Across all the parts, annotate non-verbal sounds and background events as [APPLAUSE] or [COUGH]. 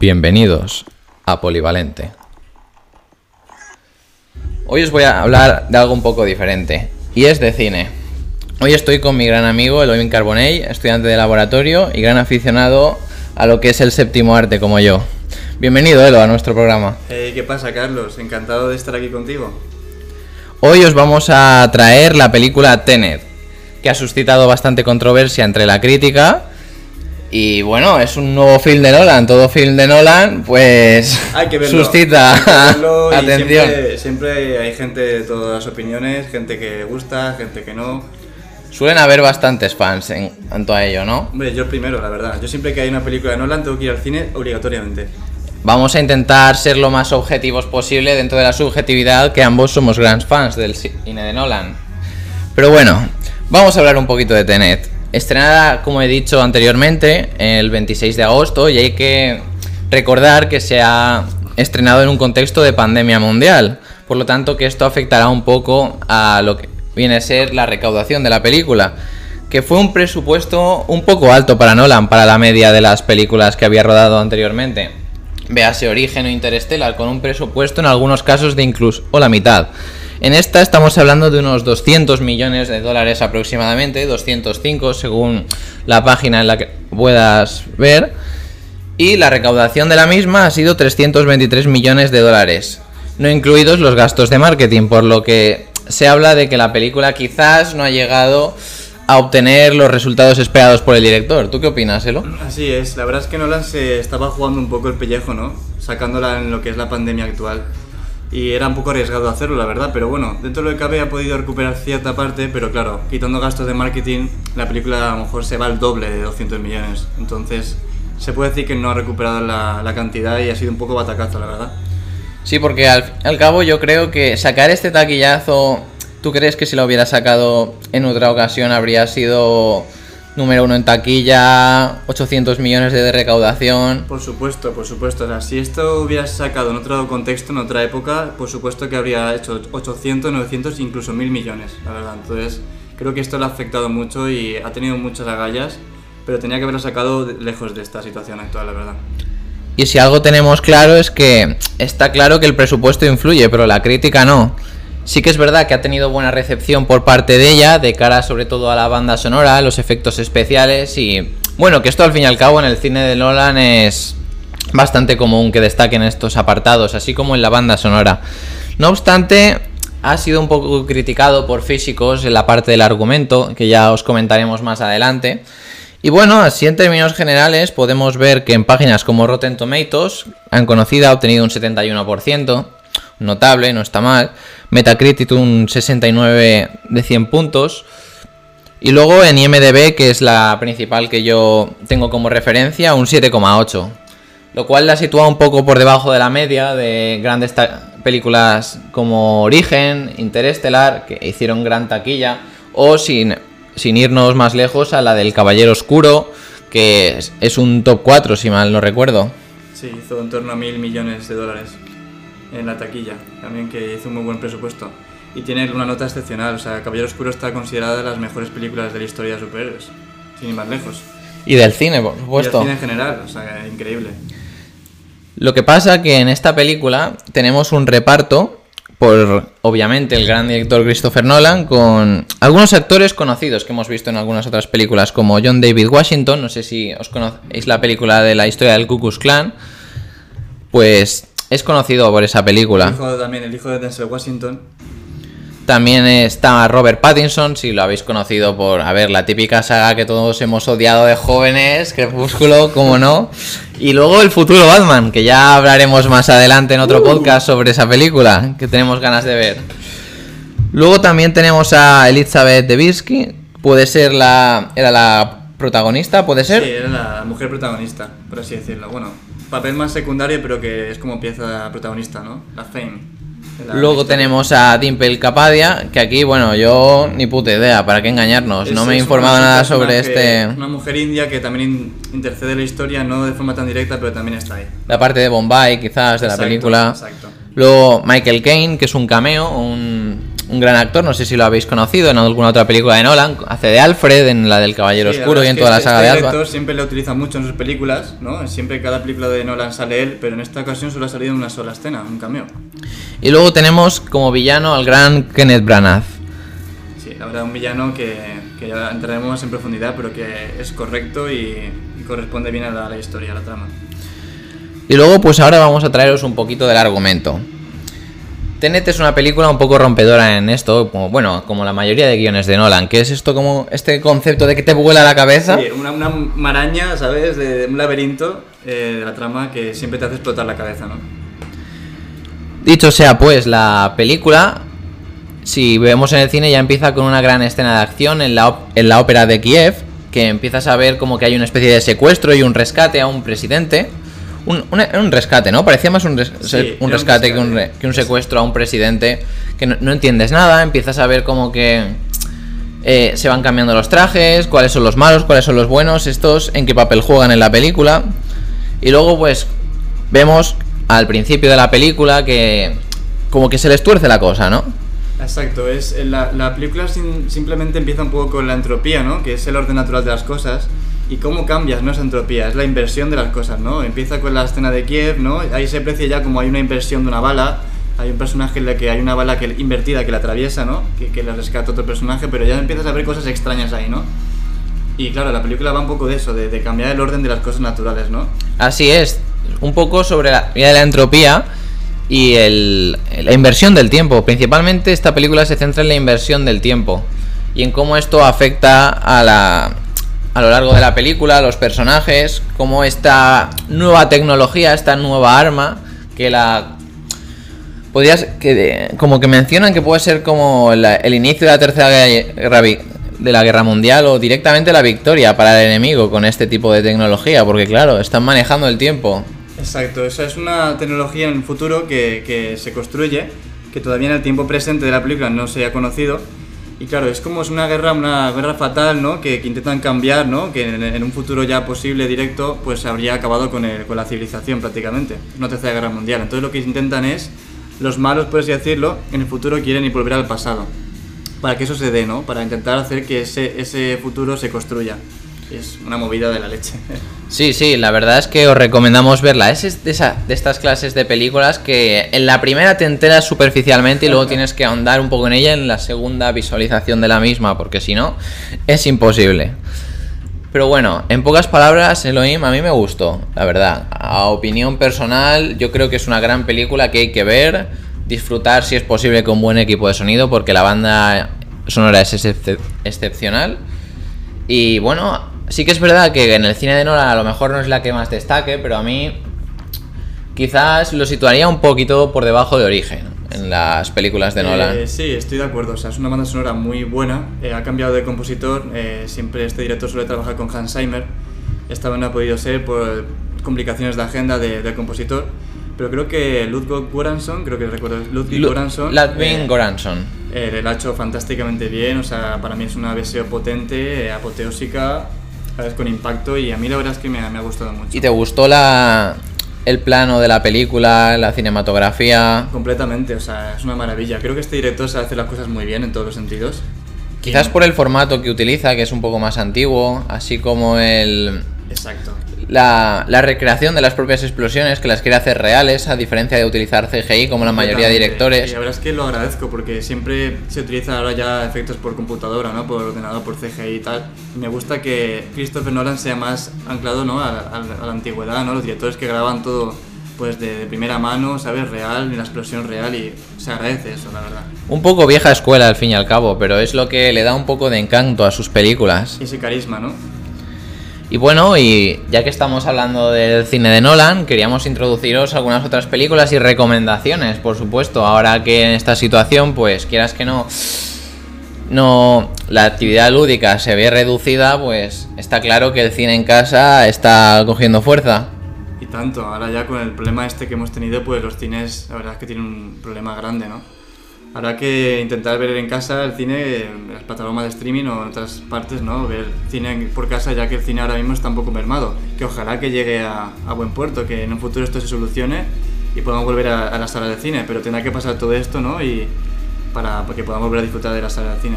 Bienvenidos a Polivalente. Hoy os voy a hablar de algo un poco diferente, y es de cine. Hoy estoy con mi gran amigo Elohim Carbonell, estudiante de laboratorio y gran aficionado a lo que es el séptimo arte como yo. Bienvenido, Elo, a nuestro programa. Hey, ¿Qué pasa, Carlos? Encantado de estar aquí contigo. Hoy os vamos a traer la película Tenet, que ha suscitado bastante controversia entre la crítica y bueno, es un nuevo film de Nolan. Todo film de Nolan, pues [LAUGHS] hay que verlo, suscita hay que verlo [LAUGHS] atención. Siempre, siempre hay gente de todas las opiniones, gente que gusta, gente que no. Suelen haber bastantes fans en cuanto a ello, ¿no? Hombre, yo primero, la verdad. Yo siempre que hay una película de Nolan tengo que ir al cine obligatoriamente. Vamos a intentar ser lo más objetivos posible dentro de la subjetividad que ambos somos grandes fans del cine de Nolan. Pero bueno, vamos a hablar un poquito de Tenet. Estrenada, como he dicho anteriormente, el 26 de agosto y hay que recordar que se ha estrenado en un contexto de pandemia mundial. Por lo tanto, que esto afectará un poco a lo que viene a ser la recaudación de la película. Que fue un presupuesto un poco alto para Nolan, para la media de las películas que había rodado anteriormente. Véase Origen o Interstellar, con un presupuesto en algunos casos de incluso o la mitad. En esta estamos hablando de unos 200 millones de dólares aproximadamente, 205 según la página en la que puedas ver. Y la recaudación de la misma ha sido 323 millones de dólares, no incluidos los gastos de marketing, por lo que se habla de que la película quizás no ha llegado a obtener los resultados esperados por el director. ¿Tú qué opinas, Elo? Así es, la verdad es que Nolan se estaba jugando un poco el pellejo, ¿no? Sacándola en lo que es la pandemia actual y era un poco arriesgado hacerlo, la verdad, pero bueno, dentro de lo que cabe ha podido recuperar cierta parte, pero claro, quitando gastos de marketing, la película a lo mejor se va al doble de 200 millones, entonces se puede decir que no ha recuperado la, cantidad y ha sido un poco batacazo, la verdad. Sí, porque al, al cabo yo creo que sacar este taquillazo, ¿tú crees que si lo hubiera sacado en otra ocasión habría sido número uno en taquilla, 800 millones de recaudación. Por supuesto, por supuesto. O sea, si esto hubiera sacado en otro contexto, en otra época, por supuesto que habría hecho 800, 900, incluso 1000 millones, la verdad. Entonces, creo que esto le ha afectado mucho y ha tenido muchas agallas, pero tenía que haberlo sacado lejos de esta situación actual, la verdad. Y si algo tenemos claro es que está claro que el presupuesto influye, pero la crítica no. Sí que es verdad que ha tenido buena recepción por parte de ella, de cara sobre todo a la banda sonora, los efectos especiales y bueno, que esto al fin y al cabo en el cine de Nolan es bastante común que destaquen estos apartados, así como en la banda sonora. No obstante, ha sido un poco criticado por físicos en la parte del argumento, que ya os comentaremos más adelante. Y bueno, así en términos generales podemos ver que en páginas como Rotten Tomatoes han conocido ha obtenido un 71%, notable, no está mal. Metacritic un 69 de 100 puntos. Y luego en IMDB, que es la principal que yo tengo como referencia, un 7,8. Lo cual la sitúa un poco por debajo de la media de grandes películas como Origen, Interestelar, que hicieron gran taquilla, o sin, sin irnos más lejos a la del Caballero Oscuro, que es, es un top 4, si mal no recuerdo. Sí, hizo en torno a mil millones de dólares en la taquilla, también que hizo un muy buen presupuesto. Y tiene una nota excepcional, o sea, Caballero Oscuro está considerada de las mejores películas de la historia de superhéroes, sin ir más lejos. Y del cine, por supuesto. Y del cine en general, o sea, increíble. Lo que pasa que en esta película tenemos un reparto por, obviamente, el gran director Christopher Nolan, con algunos actores conocidos que hemos visto en algunas otras películas, como John David Washington, no sé si os conocéis la película de la historia del Ku Klux Klan, pues es conocido por esa película. El hijo, también el hijo de Denzel Washington. También está Robert Pattinson, si lo habéis conocido por, a ver, la típica saga que todos hemos odiado de jóvenes, Crepúsculo, como no. Y luego el futuro Batman, que ya hablaremos más adelante en otro uh. podcast sobre esa película, que tenemos ganas de ver. Luego también tenemos a Elizabeth Debisky, puede ser la... era la protagonista, ¿puede ser? Sí, era la mujer protagonista, por así decirlo. Bueno, papel más secundario, pero que es como pieza protagonista, ¿no? La Fame. Luego tenemos a Dimple Capadia, que aquí, bueno, yo ni puta idea, ¿para qué engañarnos? Es- no me he informado nada sobre este... Una mujer india que también in- intercede en la historia, no de forma tan directa, pero también está ahí. La parte de Bombay, quizás, de la película. Exacto. Luego Michael Caine, que es un cameo, un, un gran actor, no sé si lo habéis conocido en alguna otra película de Nolan, hace de Alfred en la del Caballero Sí, Oscuro y en toda la este- saga de este director siempre lo utiliza mucho en sus películas, ¿no? Siempre en cada película de Nolan sale él, pero en esta ocasión solo ha salido en una sola escena, un cameo. Y luego tenemos como villano al gran Kenneth Branagh. Sí, la verdad, un villano que, que ya entraremos en profundidad, pero que es correcto y, y corresponde bien a la, a la historia, a la trama. Y luego, pues ahora vamos a traeros un poquito del argumento. Tenet es una película un poco rompedora en esto, como, bueno, como la mayoría de guiones de Nolan, que es esto como este concepto de que te vuela la cabeza. Sí, una, una maraña, ¿sabes? De, un laberinto eh, de la trama que siempre te hace explotar la cabeza, ¿no? Dicho sea, pues la película, si vemos en el cine, ya empieza con una gran escena de acción en la, en la ópera de Kiev, que empiezas a ver como que hay una especie de secuestro y un rescate a un presidente. Un, un- un rescate, ¿no? Parecía más un, res- Sí, un rescate, que, re- que un secuestro a un presidente, que no, no entiendes nada, empiezas a ver como que eh, se van cambiando los trajes, cuáles son los malos, cuáles son los buenos, estos, en qué papel juegan en la película. Y luego pues vemos al principio de la película que como que se les tuerce la cosa, ¿no? Exacto, es eh, la, la película sin- simplemente empieza un poco con la entropía, ¿no? Que es el orden natural de las cosas. Y cómo cambias, no es entropía, es la inversión de las cosas, ¿no? Empieza con la escena de Kiev, ¿no? Ahí se aprecia ya como hay una inversión de una bala. Hay un personaje en el que hay una bala que, invertida que la atraviesa, ¿no? Que, que le rescata otro personaje, pero ya empiezas a ver cosas extrañas ahí, ¿no? Y claro, la película va un poco de eso, de, de cambiar el orden de las cosas naturales, ¿no? Así es, un poco sobre la de la entropía y el- la inversión del tiempo. Principalmente esta película se centra en la inversión del tiempo y en cómo esto afecta a la a lo largo de la película, los personajes, cómo esta nueva tecnología, esta nueva arma que la podrías que como que mencionan que puede ser como el inicio de la tercera guerra de la guerra mundial o directamente la victoria para el enemigo con este tipo de tecnología porque claro están manejando el tiempo Exacto, esa es una tecnología en el futuro que, que se construye, que todavía en el tiempo presente de la película no se ha conocido. Y claro, es como es una guerra, una guerra fatal, ¿no? Que, que intentan cambiar, ¿no? Que en, en un futuro ya posible, directo, pues habría acabado con, el- con la civilización prácticamente. Una tercera guerra mundial. Entonces lo que intentan es, los malos, por así decirlo, en el futuro quieren ir volver al pasado. Para que eso se dé, ¿no? Para intentar hacer que ese, ese futuro se construya. Es una movida de la leche. [LAUGHS] sí sí la verdad es que os recomendamos verla es es de, esa- de estas clases de películas que en la primera te enteras superficialmente y luego tienes que ahondar un poco en ella en la segunda visualización de la misma porque si no es imposible Pero bueno, en pocas palabras, Elohim a mí me gustó, la verdad. A opinión personal, yo creo que es una gran película que hay que ver, disfrutar si es posible con buen equipo de sonido, porque la banda sonora es excep- excepcional. Y bueno, sí que es verdad que en el cine de Nolan a lo mejor no es la que más destaque, pero a mí quizás lo situaría un poquito por debajo de origen en las películas de Nolan. Eh, sí, estoy de acuerdo. O sea, es una banda sonora muy buena. Eh, ha cambiado de compositor. eh, siempre este director suele trabajar con Hans Zimmer. Esta vez no ha podido ser por complicaciones de agenda de- del compositor. Pero creo que Ludwig Göransson, creo que recuerdo, Ludwig Lu- Göransson. Ludwig eh, Göransson. eh, lo ha hecho fantásticamente bien. O sea, para mí es una versión potente, eh, apoteósica, ¿sabes? con impacto. Y a mí la verdad es que me, ha- me ha gustado mucho. ¿Y te gustó la el plano de la película, la cinematografía? Completamente, o sea, es una maravilla. Creo que este director sabe hacer las cosas muy bien en todos los sentidos. Quizás por el formato que utiliza, que es un poco más antiguo, así como el Exacto. La, la recreación de las propias explosiones, que las quiere hacer reales, a diferencia de utilizar CGI como la mayoría de directores. Y la verdad es que lo agradezco porque siempre se utiliza ahora ya efectos por computadora, ¿no? Por ordenador, por CGI y tal. Y me gusta que Christopher Nolan sea más anclado, ¿no? A, a- a la antigüedad, ¿no? Los directores que graban todo pues de, de primera mano, ¿sabes? Real, la explosión real y se agradece eso, la verdad. Un poco vieja escuela al fin y al cabo, pero es lo que le da un poco de encanto a sus películas. Y ese carisma, ¿no? Y bueno, y ya que estamos hablando del cine de Nolan, queríamos introduciros algunas otras películas y recomendaciones, por supuesto. Ahora que en esta situación, pues quieras que no, no la actividad lúdica se ve reducida, pues está claro que el cine en casa está cogiendo fuerza. Y tanto, ahora ya con el problema este que hemos tenido, pues los cines, la verdad es que tienen un problema grande, ¿no? Habrá que intentar ver en casa el cine en las plataformas de streaming o en otras partes, ¿no? Ver cine por casa, ya que el cine ahora mismo está un poco mermado. Que ojalá que llegue a, a buen puerto, que en un futuro esto se solucione y podamos volver a, a la sala de cine, pero tendrá que pasar todo esto, ¿no? Y, para que podamos volver a disfrutar de la sala de cine.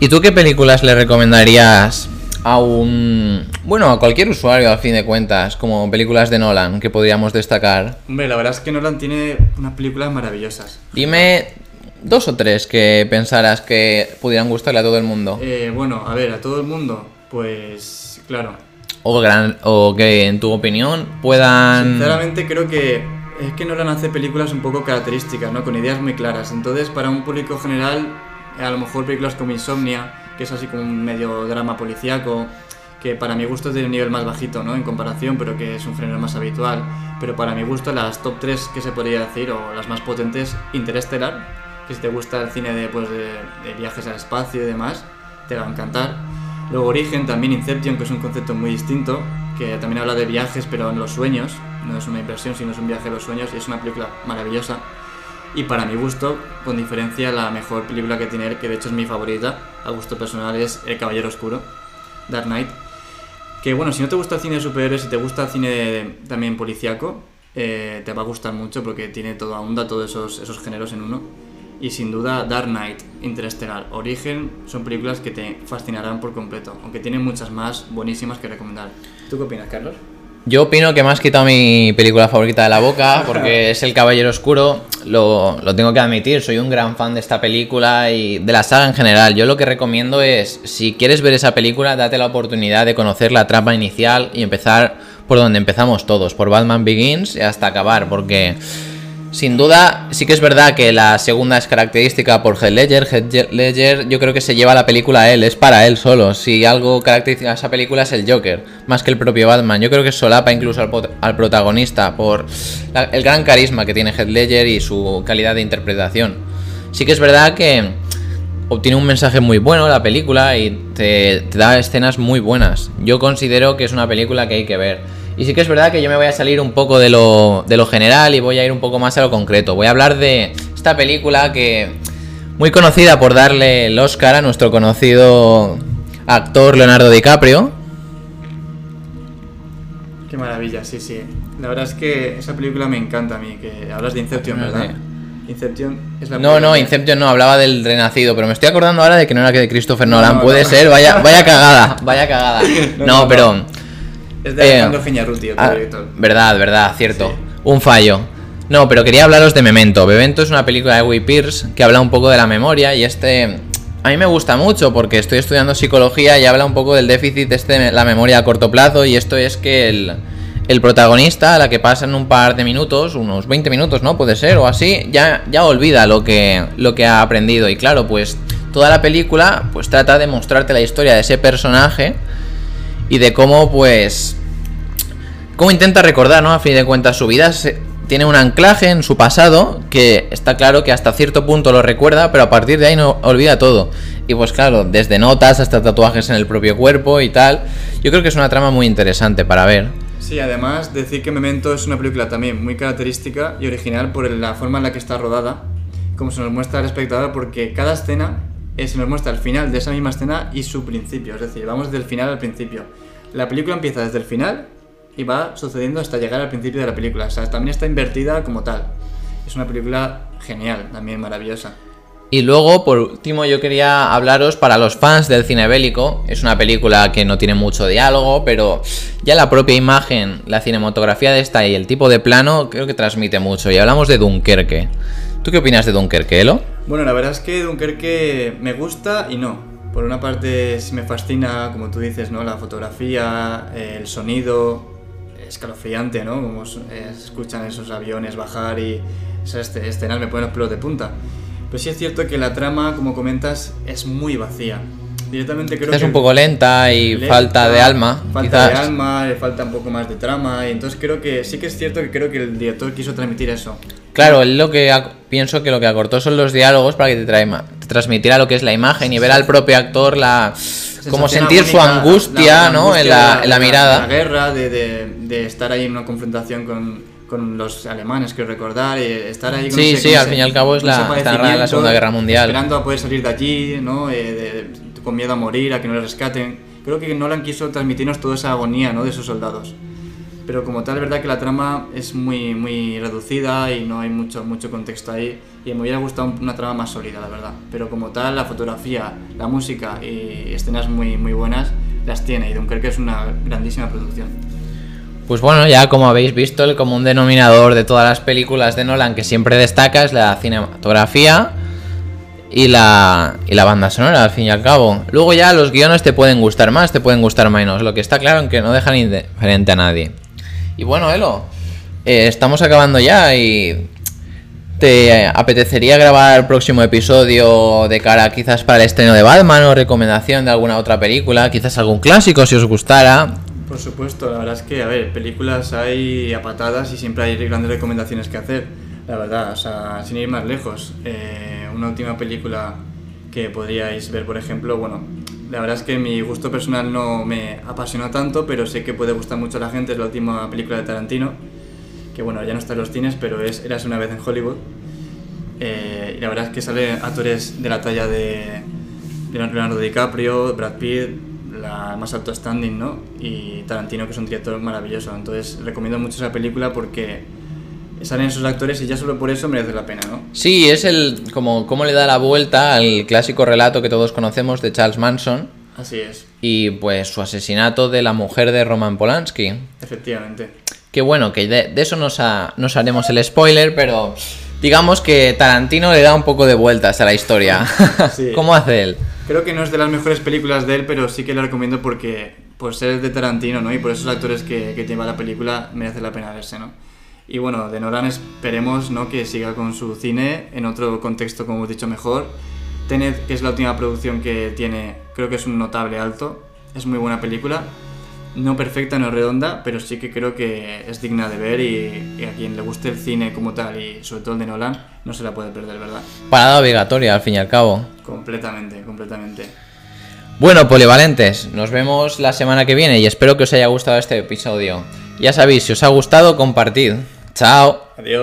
¿Y tú qué películas le recomendarías a un... bueno, a cualquier usuario al fin de cuentas, como películas de Nolan que podríamos destacar? Hombre, la verdad es que Nolan tiene unas películas maravillosas. Dime dos o tres que pensaras que pudieran gustarle a todo el mundo. Eh, bueno, a ver, a todo el mundo, pues claro. O, gran, o que en tu opinión puedan... Sinceramente creo que es que Nolan hace películas un poco características, ¿no? Con ideas muy claras. Entonces, para un público general, a lo mejor películas como Insomnia, que es así como un medio drama policíaco, que para mi gusto es de un nivel más bajito, ¿no? En comparación, pero que es un género más habitual. Pero para mi gusto, las top 3 que se podría decir, o las más potentes, Interestelar, que si te gusta el cine de, pues, de, de viajes al espacio y demás, te va a encantar. Luego Origen, también Inception, que es un concepto muy distinto, que también habla de viajes, pero en los sueños. No es una inversión, sino es un viaje a los sueños y es una película maravillosa. Y para mi gusto, con diferencia, la mejor película que tiene que de hecho es mi favorita, a gusto personal, es El Caballero Oscuro, Dark Knight. Que bueno, si no te gusta el cine de superhéroes y te gusta el cine también policiaco, eh, te va a gustar mucho porque tiene toda onda, todos esos, esos géneros en uno. Y sin duda, Dark Knight, Interestelar, Origen son películas que te fascinarán por completo, aunque tienen muchas más buenísimas que recomendar. ¿Tú qué opinas, Carlos? Yo opino que me has quitado mi película favorita de la boca, porque [LAUGHS] es El Caballero Oscuro. Lo, lo, tengo que admitir, soy un gran fan de esta película y de la saga en general. Yo lo que recomiendo es, si quieres ver esa película, date la oportunidad de conocer la trama inicial y empezar por donde empezamos todos, por Batman Begins y hasta acabar, porque sin duda, sí que es verdad que la segunda es característica por Heath Ledger. Heath Ledger yo creo que se lleva la película a él, es para él solo. Si algo caracteriza a esa película es el Joker, más que el propio Batman. Yo creo que solapa incluso al, protagonista por el gran carisma que tiene Heath Ledger y su calidad de interpretación. Sí que es verdad que obtiene un mensaje muy bueno la película y te, te da escenas muy buenas. Yo considero que es una película que hay que ver. Y sí que es verdad que yo me voy a salir un poco de lo, de lo general y voy a ir un poco más a lo concreto. Voy a hablar de esta película que muy conocida por darle el Oscar a nuestro conocido actor Leonardo DiCaprio. Qué maravilla, sí, sí. La verdad es que esa película me encanta a mí, que hablas de Inception, ¿verdad? Inception es la No, no, Inception no, hablaba del Renacido, pero me estoy acordando ahora de que no era que de Christopher Nolan, no, puede no. ser, vaya, vaya cagada, [LAUGHS] vaya cagada. No, [LAUGHS] pero es de Alejandro eh, Giñarruti, otro ah, director. Verdad, verdad, cierto. Sí. Un fallo. No, pero quería hablaros de Memento. Memento es una película de Guy Pierce que habla un poco de la memoria y este a mí me gusta mucho porque estoy estudiando psicología y habla un poco del déficit de este, la memoria a corto plazo y esto es que el, el protagonista, a la que pasan un par de minutos, unos 20 minutos, ¿no? Puede ser, o así, ya, ya olvida lo que, lo que ha aprendido. Y claro, pues toda la película pues trata de mostrarte la historia de ese personaje y de cómo, pues, cómo intenta recordar, ¿no? A fin de cuentas, su vida se, tiene un anclaje en su pasado que está claro que hasta cierto punto lo recuerda, pero a partir de ahí no olvida todo. Y pues claro, desde notas hasta tatuajes en el propio cuerpo y tal. Yo creo que es una trama muy interesante para ver. Sí, además decir que Memento es una película también muy característica y original por la forma en la que está rodada, como se nos muestra al espectador, porque cada escena eh, se nos muestra el final de esa misma escena y su principio, es decir, vamos del final al principio. La película empieza desde el final y va sucediendo hasta llegar al principio de la película, o sea, también está invertida como tal. Es una película genial, también maravillosa. Y luego, por último, yo quería hablaros para los fans del cine bélico. Es una película que no tiene mucho diálogo, pero ya la propia imagen, la cinematografía de esta y el tipo de plano creo que transmite mucho. Y hablamos de Dunkerque. ¿Tú qué opinas de Dunkerque, Elo? Bueno, la verdad es que Dunkerque me gusta y no. Por una parte sí me fascina, como tú dices, ¿no? La fotografía, el sonido, escalofriante, ¿no? Como se escuchan esos aviones bajar y esas escenas me ponen los pelos de punta. Pero sí es cierto que la trama, como comentas, es muy vacía. Directamente creo es que un poco lenta y lenta, falta de alma. Falta quizás. de alma, le falta un poco más de trama. Y entonces creo que sí que es cierto que creo que el director quiso transmitir eso. Claro, él lo que pienso que lo que acortó son los diálogos para que te, trae- te transmitiera lo que es la imagen y ver al propio actor la como sentir su angustia, la- la ¿no? En angustia la, de en la mirada. la guerra, de, de- de estar ahí en una confrontación con, con los alemanes, quiero recordar, y estar ahí con Sí, ese- sí, con al ese- fin y al cabo es la- en la Segunda Guerra Mundial. Esperando a poder salir de allí, ¿no? Eh, de- con miedo a morir, a que no le rescaten. Creo que Nolan quiso transmitirnos toda esa agonía, ¿no? De esos soldados. pero como tal es verdad que la trama es muy, muy reducida y no hay mucho, mucho contexto ahí y me hubiera gustado una trama más sólida, la verdad. Pero como tal, la fotografía, la música y escenas muy, muy buenas las tiene y Dunkerque es una grandísima producción. Pues bueno, ya como habéis visto, el común denominador de todas las películas de Nolan que siempre destaca es la cinematografía y la, y la banda sonora, al fin y al cabo. Luego ya los guiones te pueden gustar más, te pueden gustar menos. Lo que está claro es que no dejan indiferente a nadie. Y bueno, Elo, eh, estamos acabando ya y ¿Te apetecería grabar el próximo episodio de cara quizás para el estreno de Batman o recomendación de alguna otra película? Quizás algún clásico si os gustara. Por supuesto, la verdad es que, a ver, películas hay a patadas y siempre hay grandes recomendaciones que hacer. La verdad, o sea, sin ir más lejos. Eh, una última película que podríais ver, por ejemplo, bueno, la verdad es que mi gusto personal no me apasiona tanto, pero sé que puede gustar mucho a la gente, es la última película de Tarantino que bueno, ya no está en los cines, pero es Eras una vez en Hollywood. Eh, y la verdad es que salen actores de la talla de Leonardo DiCaprio, Brad Pitt, la más alto standing, ¿no? Y Tarantino, que es un director maravilloso. Entonces recomiendo mucho esa película porque salen esos actores y ya solo por eso merece la pena, ¿no? Sí, es el como cómo le da la vuelta al clásico relato que todos conocemos de Charles Manson. Así es. Y pues su asesinato de la mujer de Roman Polanski. Efectivamente. Que bueno, que de, eso nos, nos, haremos el spoiler, pero digamos que Tarantino le da un poco de vueltas a la historia. [LAUGHS] ¿Cómo hace él? Creo que no es de las mejores películas de él, pero sí que lo recomiendo porque por ser de Tarantino, ¿no? Y por esos actores que, que lleva la película merece la pena verse, ¿no? Y bueno, de Nolan esperemos, ¿no? Que siga con su cine en otro contexto, como hemos dicho, mejor. Tenet, que es la última producción que tiene, creo que es un notable alto. Es muy buena película no perfecta, no redonda, pero sí que creo que es digna de ver y, a quien le guste el cine como tal y sobre todo el de Nolan, no se la puede perder, ¿verdad? Parada obligatoria, al fin y al cabo. Completamente, completamente. Bueno, polivalentes, nos vemos la semana que viene y espero que os haya gustado este episodio. Ya sabéis, si os ha gustado, compartid. Chao. Adiós.